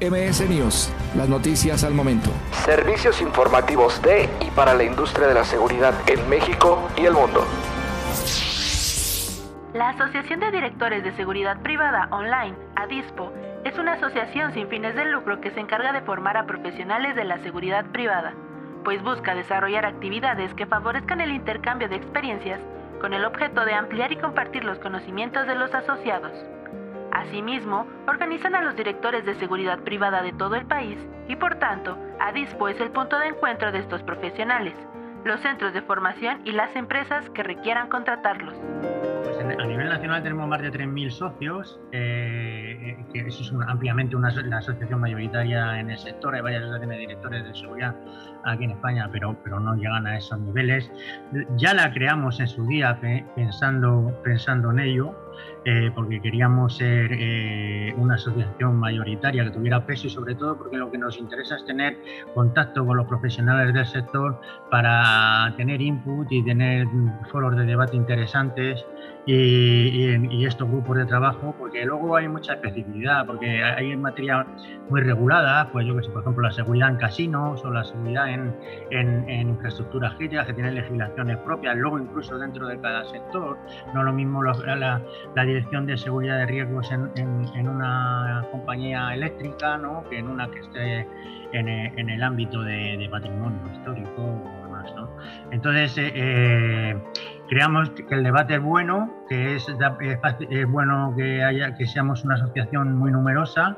MS News, las noticias al momento. Servicios informativos de y para la industria de la seguridad en México y el mundo. La Asociación de Directores de Seguridad Privada Online, ADISPO, es una asociación sin fines de lucro que se encarga de formar a profesionales de la seguridad privada, pues busca desarrollar actividades que favorezcan el intercambio de experiencias con el objeto de ampliar y compartir los conocimientos de los asociados. Asimismo, organizan a los directores de seguridad privada de todo el país y por tanto, ADISPO es el punto de encuentro de estos profesionales, los centros de formación y las empresas que requieran contratarlos. Pues a nivel nacional tenemos más de 3.000 socios, eh, que eso es ampliamente una, asociación mayoritaria en el sector, hay varias asociaciones de directores de seguridad aquí en España, pero, pero no llegan a esos niveles. Ya la creamos en su día pensando, pensando en ello, eh, porque queríamos ser eh, una asociación mayoritaria que tuviera peso y sobre todo porque lo que nos interesa es tener contacto con los profesionales del sector para tener input y tener foros de debate interesantes y, estos grupos de trabajo, porque luego hay mucha especificidad, porque hay materia muy regulada, pues yo que sé, por ejemplo, la seguridad en casinos o la seguridad en, en, infraestructuras críticas que tienen legislaciones propias, luego incluso dentro de cada sector, no lo mismo la, dirección de seguridad de riesgos en, una compañía eléctrica ¿no? que en una que esté en, el ámbito de, patrimonio histórico o demás. ¿no? Entonces, eh, eh creamos que el debate es bueno, que es, es, bueno que, haya, que seamos una asociación muy numerosa,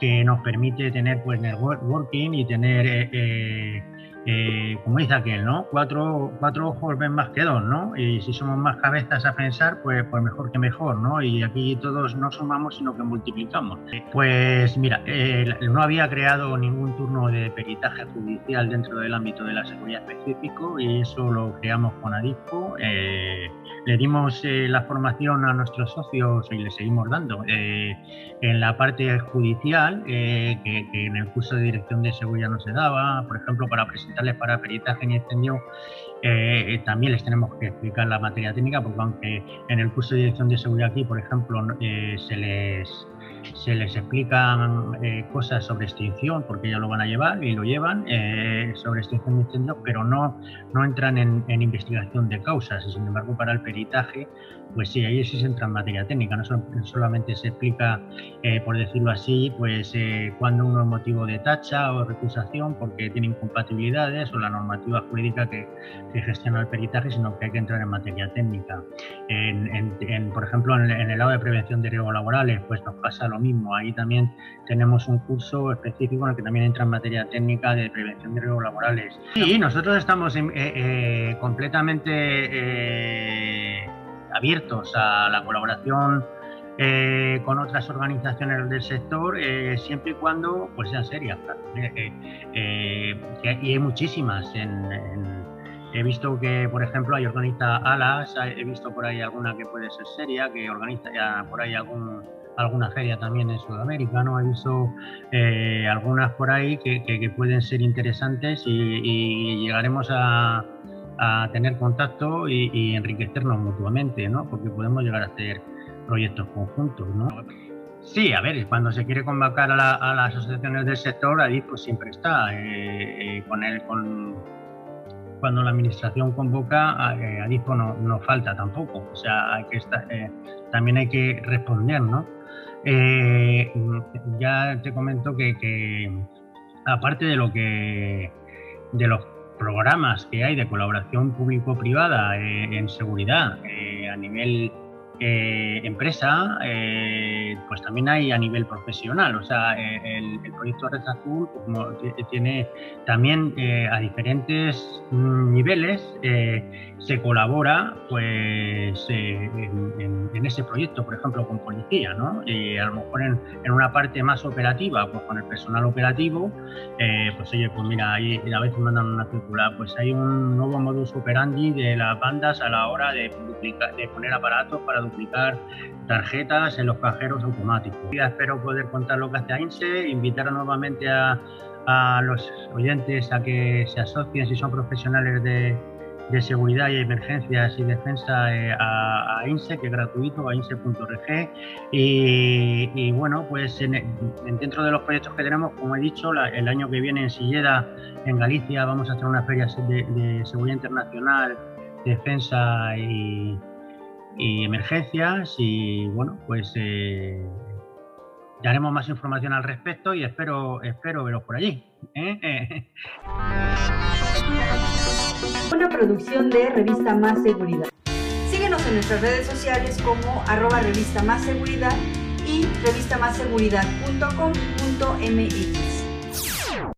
que nos permite tener pues networking y tener eh, eh, eh, como dice aquel, ¿no? Cuatro, cuatro ojos ven más que dos, ¿no? Y si somos más cabezas a pensar, pues, pues mejor que mejor, ¿no? Y aquí todos no sumamos, sino que multiplicamos. Pues mira, eh, no había creado ningún turno de peritaje judicial dentro del ámbito de la seguridad específico y eso lo creamos con ADIFO. Eh, le dimos la formación a nuestros socios y le seguimos dando en la parte judicial, que, que en el curso de dirección de seguridad no se daba, por ejemplo, para presentar para peritaje y incendio, eh, también les tenemos que explicar la materia técnica, porque aunque en el curso de dirección de seguridad aquí, por ejemplo, eh, se les se les explican eh, cosas sobre extinción, porque ya lo van a llevar y lo llevan, sobre extinción de incendios, pero no, no entran en, investigación de causas. Y sin embargo, para el peritaje pues sí, ahí sí se entra en materia técnica, no solamente se explica, por decirlo así, pues cuando uno es motivo de tacha o recusación porque tiene incompatibilidades o la normativa jurídica que, gestiona el peritaje, sino que hay que entrar en materia técnica. por ejemplo, en, el lado de prevención de riesgos laborales, pues nos pasa lo mismo. Ahí también tenemos un curso específico en el que también entra en materia técnica de prevención de riesgos laborales. Sí, nosotros estamos eh, completamente abiertos a la colaboración eh, con otras organizaciones del sector, eh, siempre y cuando pues, sean serias. Eh, y hay muchísimas. He visto que, por ejemplo, hay organiza ALAS, he visto por ahí alguna que puede ser seria, que organiza ya por ahí algún, alguna feria también en Sudamérica, ¿no? He visto algunas por ahí que, pueden ser interesantes y llegaremos a, tener contacto y, enriquecernos mutuamente, ¿no? Porque podemos llegar a hacer proyectos conjuntos, ¿no? Sí, a ver, cuando se quiere convocar a, las asociaciones del sector, ADIF pues siempre está. Eh, eh, con el, con, cuando la administración convoca, a, eh, no, falta tampoco. O sea, estar, también hay que responder, ¿no? ya te comento que, que, aparte de lo que de los programas que hay de colaboración público-privada eh, en seguridad eh, a nivel eh, empresa, pues también hay a nivel profesional. O sea, el, proyecto Red Azul pues, tiene también a diferentes mm, niveles se colabora pues en, ese proyecto, por ejemplo, con policía, ¿no? Y a lo mejor en, una parte más operativa, pues con el personal operativo, eh, pues oye, pues mira, ahí a veces mandan una circular, pues hay un nuevo modus operandi de las bandas a la hora de, duplicar, de poner aparatos para duplicar tarjetas en los cajeros automáticos. Ya espero poder contar lo que hace AINSE, invitar nuevamente a, a los oyentes a que se asocien si son profesionales de de seguridad y emergencias y defensa eh, a, INSE, que es gratuito, a inse.org. Y, bueno, pues dentro de los proyectos que tenemos, como he dicho, el año que viene en Silleda, en Galicia, vamos a hacer una feria de, seguridad internacional, defensa y, emergencias. Y bueno, pues eh, daremos más información al respecto y espero, espero veros por allí. ¿eh? Una producción de Revista Más Seguridad. Síguenos en nuestras redes sociales como arroba revista más seguridad y revistamasseguridad.com.mx.